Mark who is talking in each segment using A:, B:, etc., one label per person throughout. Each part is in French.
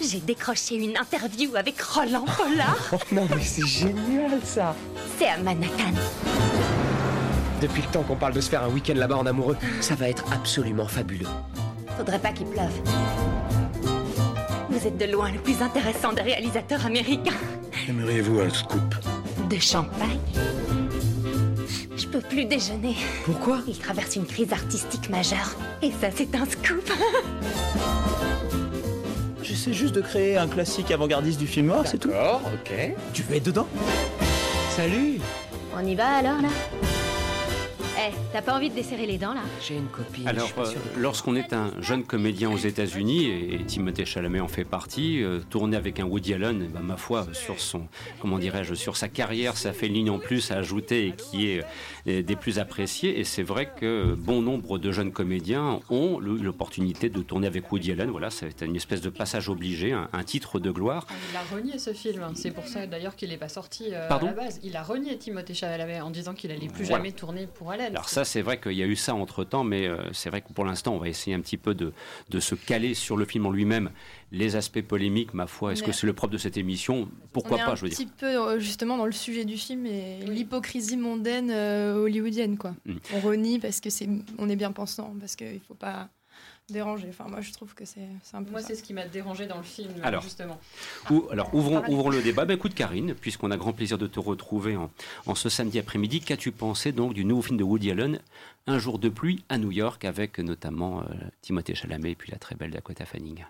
A: J'ai décroché une interview avec Roland Pollard.
B: Oh non, mais c'est génial ça
A: C'est à Manhattan.
B: Depuis le temps qu'on parle de se faire un week-end là-bas en amoureux, ça va être absolument fabuleux.
A: Faudrait pas qu'il pleuve. Vous êtes de loin le plus intéressant des réalisateurs américains.
C: Aimeriez-vous un scoop
A: De champagne Je peux plus déjeuner.
B: Pourquoi?
A: Il traverse une crise artistique majeure. Et ça, c'est un scoop.
D: J'essaie juste de créer un classique avant-gardiste du film noir, c'est tout.
B: D'accord, ok.
D: Tu veux être dedans?
B: Salut
A: On y va alors, là? T'as pas envie de desserrer les dents, là
B: J'ai une copine.
E: Alors,
B: je suis pas
E: euh, lorsqu'on est un jeune comédien aux États-Unis, et, et Timothée Chalamet en fait partie, euh, tourner avec un Woody Allen, eh ben, ma foi, sur son, comment dirais-je, sur sa carrière, ça fait une ligne en plus à ajouter et qui est euh, des plus appréciées. Et c'est vrai que bon nombre de jeunes comédiens ont l'opportunité de tourner avec Woody Allen. Voilà, c'est une espèce de passage obligé, un, un titre de gloire.
F: Ah, Il a renié ce film, c'est pour ça d'ailleurs qu'il n'est pas sorti euh, à la base. Il a renié Timothée Chalamet en disant qu'il allait plus
E: Voilà.
F: jamais tourner pour Allen.
E: Alors ça, c'est vrai qu'il y a eu ça entre-temps, mais euh, c'est vrai que pour l'instant, on va essayer un petit peu de, de se caler sur le film en lui-même. Les aspects polémiques, ma foi, est-ce que
G: est-
E: c'est le propre de cette émission? Pourquoi
G: on est
E: pas,
G: un
E: je veux dire.
G: petit peu euh, justement dans le sujet du film et l'hypocrisie mondaine euh, hollywoodienne quoi.
E: Mm.
G: On renie parce que c'est on est bien pensant parce qu'il faut pas déranger. Enfin moi je trouve que c'est un peu
F: Moi, c'est ce qui m'a dérangé dans le film,
E: Alors.
F: justement.
E: Ou, alors, ouvrons, ouvrons le débat. Ben, écoute, Karine, puisqu'on a grand plaisir de te retrouver en, en ce samedi après-midi, qu'as-tu pensé donc du nouveau film de Woody Allen, Un jour de pluie à New York, avec notamment euh, Timothée Chalamet et puis la très belle Dakota Fanning?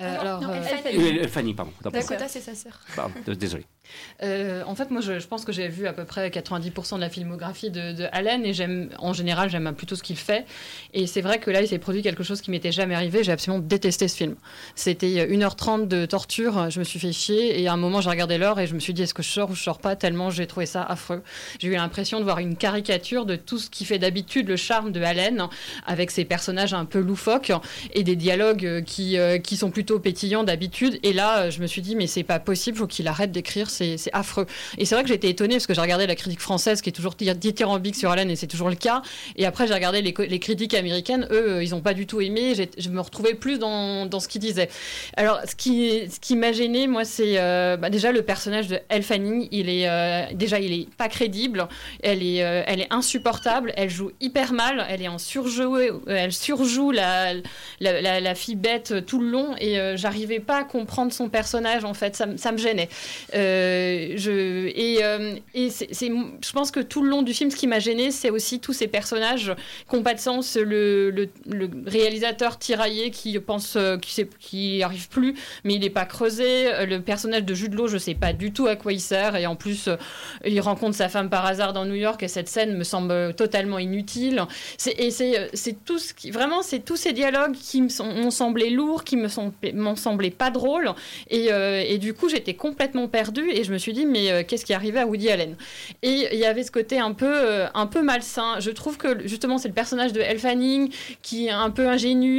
F: Euh, alors,
G: non,
F: euh.
E: Euh, pardon.
G: Dakota c'est sa sœur.
E: Pardon, désolé.
F: Euh, en fait, moi, je, je pense que j'ai vu à peu près 90% de la filmographie de, de Allen et j'aime, en général, j'aime plutôt ce qu'il fait. Et c'est vrai que là, il s'est produit quelque chose qui m'était jamais arrivé. J'ai absolument détesté ce film. C'était 1h30 de torture. Je me suis fait chier et à un moment, j'ai regardé l'heure et je me suis dit, est-ce que je sors ou je sors pas tellement j'ai trouvé ça affreux. J'ai eu l'impression de voir une caricature de tout ce qui fait d'habitude le charme de Allen avec ses personnages un peu loufoques et des dialogues euh, qui, euh, qui sont plutôt pétillants d'habitude. Et là, euh, je me suis dit, mais c'est pas possible, faut qu'il arrête d'écrire, c'est affreux. Et c'est vrai que été étonnée parce que j'ai regardé la critique française qui est toujours di- dithyrambique sur Allen et c'est toujours le cas. Et après, j'ai regardé les, les critiques américaines, eux, euh, ils ont pas du tout aimé. J'ai- Je me retrouvais plus dans, dans ce qu'ils disaient. Alors, ce qui, ce qui m'a gêné, moi, c'est euh, bah, déjà le personnage de Elle Fanning. Il est euh, déjà, il est pas crédible. Elle est, euh, elle est insupportable. Elle joue hyper mal. Elle est en surjoué. Elle surjoue la, la, fille bête tout le long et j'arrivais pas à comprendre son personnage en fait. Ça, ça me gênait. Je, et et c'est, je pense que tout le long du film, ce qui m'a gêné, c'est aussi tous ces personnages qui n'ont pas de sens. Le, le réalisateur tiraillé qui pense, euh, qui, arrive plus, mais il n'est pas creusé. Euh, Le personnage de Jude Law, je sais pas du tout à quoi il sert. Et en plus, euh, il rencontre sa femme par hasard dans New York et cette scène me semble totalement inutile. C'est, et c'est, euh, tout ce vraiment, c'est tous ces dialogues qui m'ont semblé lourds, qui m'ont semblé pas drôles. Et, euh, du coup, j'étais complètement perdue et je me suis dit, mais euh, qu'est-ce qui arrivait à Woody Allen? Et il y avait ce côté un peu, euh, un peu malsain. Je trouve que justement, c'est le personnage de Elle Fanning qui est un peu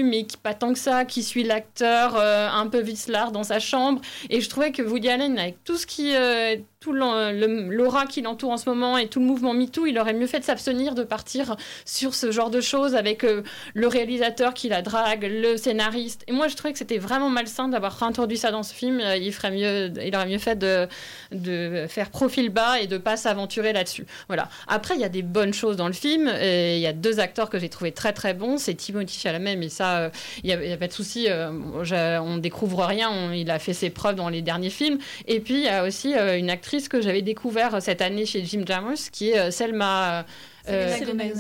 F: mais qui pas tant que ça, qui suit l'acteur euh, un peu vicelard dans sa chambre. Et je trouvais que Woody Allen, avec tout ce qui, euh, tout l'aura qui l'entoure en ce moment et tout le mouvement MeToo, il aurait mieux fait de s'abstenir de partir sur ce genre de choses avec euh, le réalisateur qui la drague, le scénariste. Et moi, je trouvais que c'était vraiment malsain d'avoir réintroduit ça dans ce film. Il ferait mieux, il aurait mieux fait de, de faire profil bas et de pas s'aventurer là-dessus. Voilà. Après, il y a des bonnes choses dans le film. Il y a deux acteurs que j'ai trouvé très très bons. C'est Timothy Chalamet, mais ça, euh, il n'y a, pas de souci. euh, on découvre rien. il a fait ses preuves dans les derniers films. Et puis, il y a aussi euh, une actrice que j'avais découvert cette année chez Jim Jarmusch, qui est euh, Selma. euh,
G: Gomez.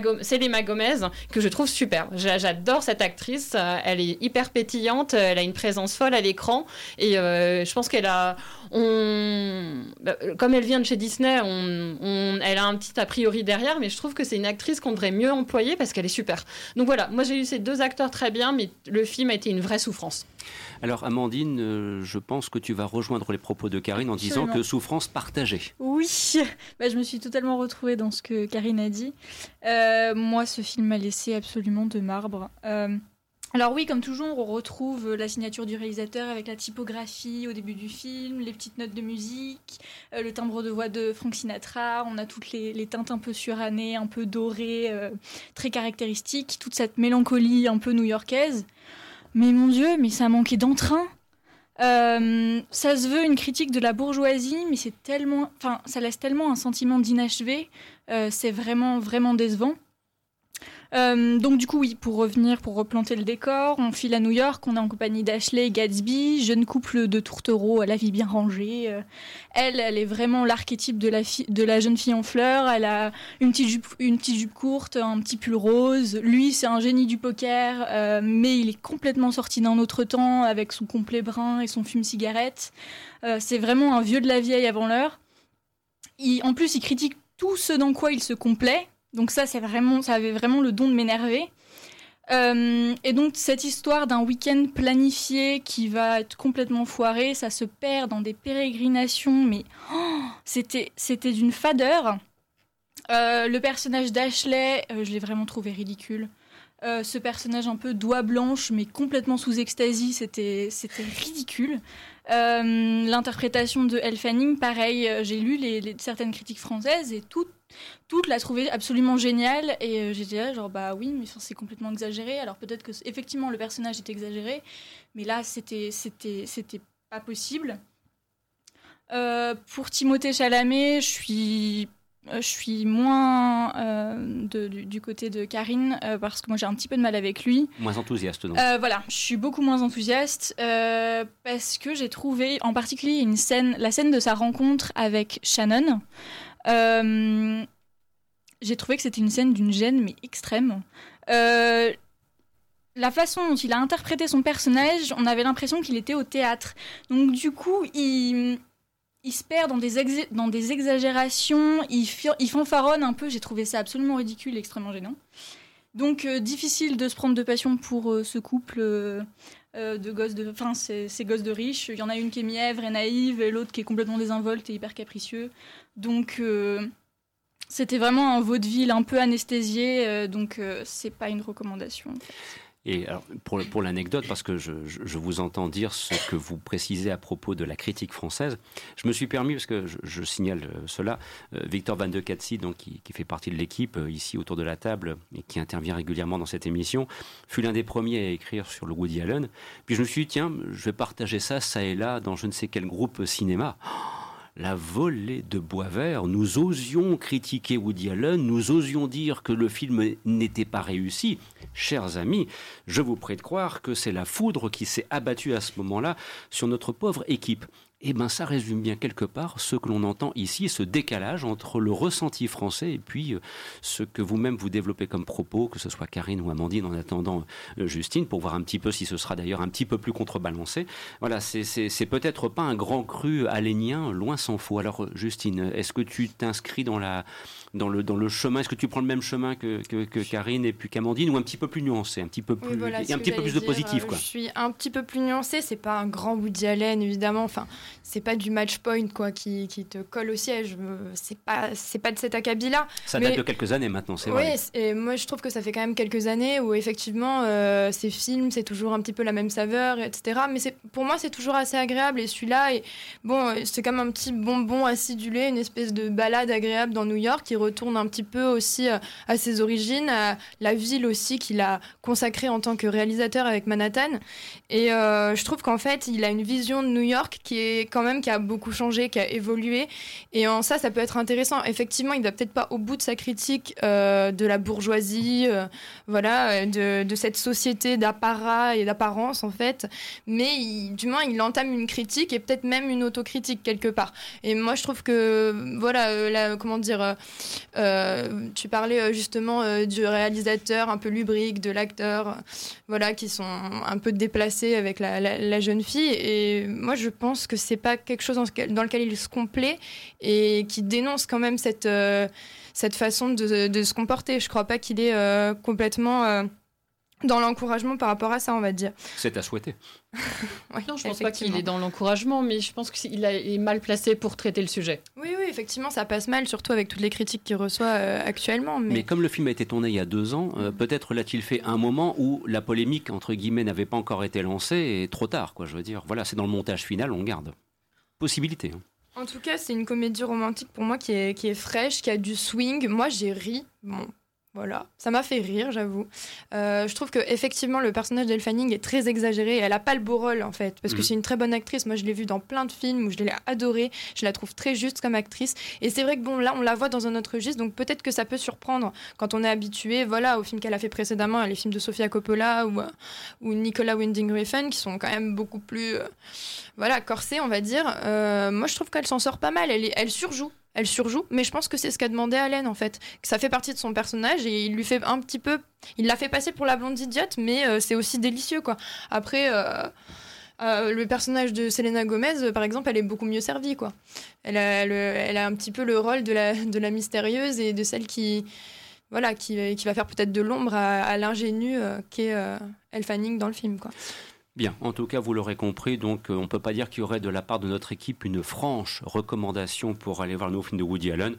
F: Go- Selena Gomez, que je trouve superbe. J'a- J'adore cette actrice. euh, Elle est hyper pétillante. Elle a une présence folle à l'écran. Et euh, je pense qu'elle a. On, bah, comme elle vient de chez Disney, on, on- elle a un petit a priori derrière, mais je trouve que c'est une actrice qu'on devrait mieux employer parce qu'elle est super. Donc voilà, moi j'ai eu ces deux acteurs très bien, mais le film a été une vraie souffrance.
E: Alors, Amandine, euh, je pense que tu vas rejoindre les propos de Karine en disant
H: Absolument.
E: que souffrance partagée.
H: Oui, bah, je me suis totalement retrouvée dans ce que Karine a dit. Euh, moi, ce film m'a laissé absolument de marbre. Euh, alors oui, comme toujours, on retrouve la signature du réalisateur avec la typographie au début du film, les petites notes de musique, euh, le timbre de voix de Frank Sinatra, on a toutes les, les teintes un peu surannées, un peu dorées, euh, très caractéristiques, toute cette mélancolie un peu new-yorkaise. Mais mon Dieu, mais ça a manqué d'entrain Euh, ça se veut une critique de la bourgeoisie, mais c'est tellement, enfin, ça laisse tellement un sentiment d'inachevé. Euh, c'est vraiment, vraiment décevant. Euh, donc du coup, oui, pour revenir, pour replanter le décor, on file à New York, on est en compagnie d'Ashley Gatsby, jeune couple de tourtereaux à la vie bien rangée. Euh, elle, elle est vraiment l'archétype de la, jeune fille en fleurs. Elle a une petite jupe, une petite jupe courte, un petit pull rose. Lui, c'est un génie du poker, euh, mais il est complètement sorti d'un autre temps avec son complet brun et son fume-cigarette. c'est vraiment un vieux de la vieille avant l'heure. En plus, il critique tout ce dans quoi il se complaît. Donc ça, c'est vraiment, ça avait vraiment le don de m'énerver. Euh, et donc cette histoire d'un week-end planifié qui va être complètement foiré, ça se perd dans des pérégrinations, mais oh, c'était d'une fadeur. Euh, le personnage d'Ashley, euh, je l'ai vraiment trouvé ridicule. ce personnage un peu doigt blanche, mais complètement sous extasie, c'était ridicule. L'interprétation de Elle Fanning, pareil, j'ai lu certaines critiques françaises et toutes toute la absolument géniale et euh, j'étais là genre bah oui mais c'est complètement exagéré. Alors peut-être que effectivement le personnage est exagéré mais là c'était c'était c'était pas possible. Euh, pour Timothée Chalamet je suis euh, je suis moins du, côté de Karine parce que moi j'ai un petit peu de mal avec lui.
E: Moins enthousiaste donc.
H: voilà, je suis beaucoup moins enthousiaste parce que j'ai trouvé en particulier une scène, la scène de sa rencontre avec Shannon. Euh, j'ai trouvé que c'était une scène d'une gêne, mais extrême. Euh, la façon dont il a interprété son personnage, on avait l'impression qu'il était au théâtre. Donc du coup, il, il se perd dans des, exagérations, il, il fanfaronne un peu, j'ai trouvé ça absolument ridicule et extrêmement gênant. Donc euh, difficile de se prendre de passion pour ce couple de gosses de... Enfin, ces, gosses de riches. Il y en a une qui est mièvre et naïve, et l'autre qui est complètement désinvolte et hyper capricieux. Donc euh, c'était vraiment un vaudeville un peu anesthésié, euh, donc euh, c'est pas une recommandation.
E: Et alors, pour, pour l'anecdote, parce que je, je, vous entends dire ce que vous précisez à propos de la critique française, je me suis permis, parce que je, signale cela, Victor Van de Katsi, donc, qui, qui, fait partie de l'équipe ici autour de la table et qui intervient régulièrement dans cette émission, fut l'un des premiers à écrire sur le Woody Allen. Puis je me suis dit, tiens, je vais partager ça, ça et là, dans je ne sais quel groupe cinéma. Oh la volée de bois vert. Nous osions critiquer Woody Allen, nous osions dire que le film n'était pas réussi. Chers amis, je vous prie de croire que c'est la foudre qui s'est abattue à ce moment-là sur notre pauvre équipe eh ben, ça résume bien quelque part ce que l'on entend ici, ce décalage entre le ressenti français et puis euh, ce que vous-même vous développez comme propos, que ce soit Karine ou Amandine, en attendant euh, Justine, pour voir un petit peu si ce sera d'ailleurs un petit peu plus contrebalancé. Voilà, c'est peut-être pas un grand cru alénien, loin s'en faut. Alors, Justine, est-ce que tu t'inscris dans la dans le, dans le chemin Est-ce que tu prends le même chemin que, que, Karine et puis qu'Amandine ou un petit peu plus nuancé, un petit peu plus,
G: et
E: un petit peu plus de positif quoi.
G: Je suis un petit peu plus nuancé. C'est pas un grand Woody Allen évidemment. Enfin, c'est pas du match point quoi qui, qui te colle au siège. C'est pas c'est pas de cet acabit là.
E: Ça date de quelques années maintenant, c'est vrai.
G: Oui, et moi je trouve que ça fait quand même quelques années où effectivement euh, ces films c'est toujours un petit peu la même saveur, etc. Mais c'est pour moi c'est toujours assez agréable et celui-là et bon c'est comme un petit bonbon acidulé, une espèce de balade agréable dans New York qui retourne un petit peu aussi euh, à ses origines, à la ville aussi qu'il a consacrée en tant que réalisateur avec Manhattan. Et euh, je trouve qu'en fait, il a une vision de New York qui est quand même qui a beaucoup changé, qui a évolué. Et en ça, ça peut être intéressant. Effectivement, il va peut-être pas au bout de sa critique euh, de la bourgeoisie, voilà, de, cette société d'apparat et d'apparence en fait. Mais du moins, il entame une critique et peut-être même une autocritique quelque part. Et moi, je trouve que voilà, comment dire tu parlais euh, justement euh, du réalisateur un peu lubrique, de l'acteur, voilà, qui sont un peu déplacés avec la, jeune fille. Et moi, je pense que c'est pas quelque chose dans, lequel il se complaît et qui dénonce quand même cette, cette façon de, de, se comporter. Je crois pas qu'il est complètement dans l'encouragement par rapport à ça, on va dire.
E: C'est à souhaiter.
F: non, je pense pas qu'il est dans l'encouragement, mais je pense qu'il est mal placé pour traiter le sujet.
G: Oui, oui, effectivement, ça passe mal, surtout avec toutes les critiques qu'il reçoit euh, actuellement.
E: Mais... comme le film a été tourné il y a deux ans, euh, peut-être l'a-t-il fait un moment où la polémique, entre guillemets, n'avait pas encore été lancée, et trop tard, quoi, je veux dire. Voilà, c'est dans le montage final, on garde. Possibilité. Hein.
G: En tout cas, c'est une comédie romantique pour moi qui est, qui est fraîche, qui a du swing. Moi, j'ai ri. Bon, Voilà, ça m'a fait rire, j'avoue. Euh, je trouve que effectivement le personnage d'Elle Fanning est très exagéré. Elle a pas le beau rôle en fait, parce que
E: Mhm.
G: c'est une très bonne actrice. Moi, je l'ai vue dans plein de films où je l'ai adorée. Je la trouve très juste comme actrice. Et c'est vrai que bon, là, on la voit dans un autre registre, donc peut-être que ça peut surprendre quand on est habitué, voilà, aux films qu'elle a fait précédemment, les films de Sofia Coppola ou, euh, ou Nicolas Winding Refn, qui sont quand même beaucoup plus, euh, voilà, corsés, on va dire. Euh, moi, je trouve qu'elle s'en sort pas mal. Elle, est- elle surjoue. Elle surjoue, mais je pense que c'est ce qu'a demandé Allen en fait. Que ça fait partie de son personnage et il lui fait un petit peu. Il l'a fait passer pour la blonde idiote, mais euh, c'est aussi délicieux quoi. Après, euh, euh, le personnage de Selena Gomez, par exemple, elle est beaucoup mieux servie quoi. Elle a, un petit peu le rôle de la, mystérieuse et de celle qui. Voilà, qui, va faire peut-être de l'ombre à, à l'ingénue qu'est Elle Fanning dans le film quoi.
E: Bien, en tout cas, vous l'aurez compris, donc euh, on ne peut pas dire qu'il y aurait de la part de notre équipe une franche recommandation pour aller voir le nouveau film de Woody Allen.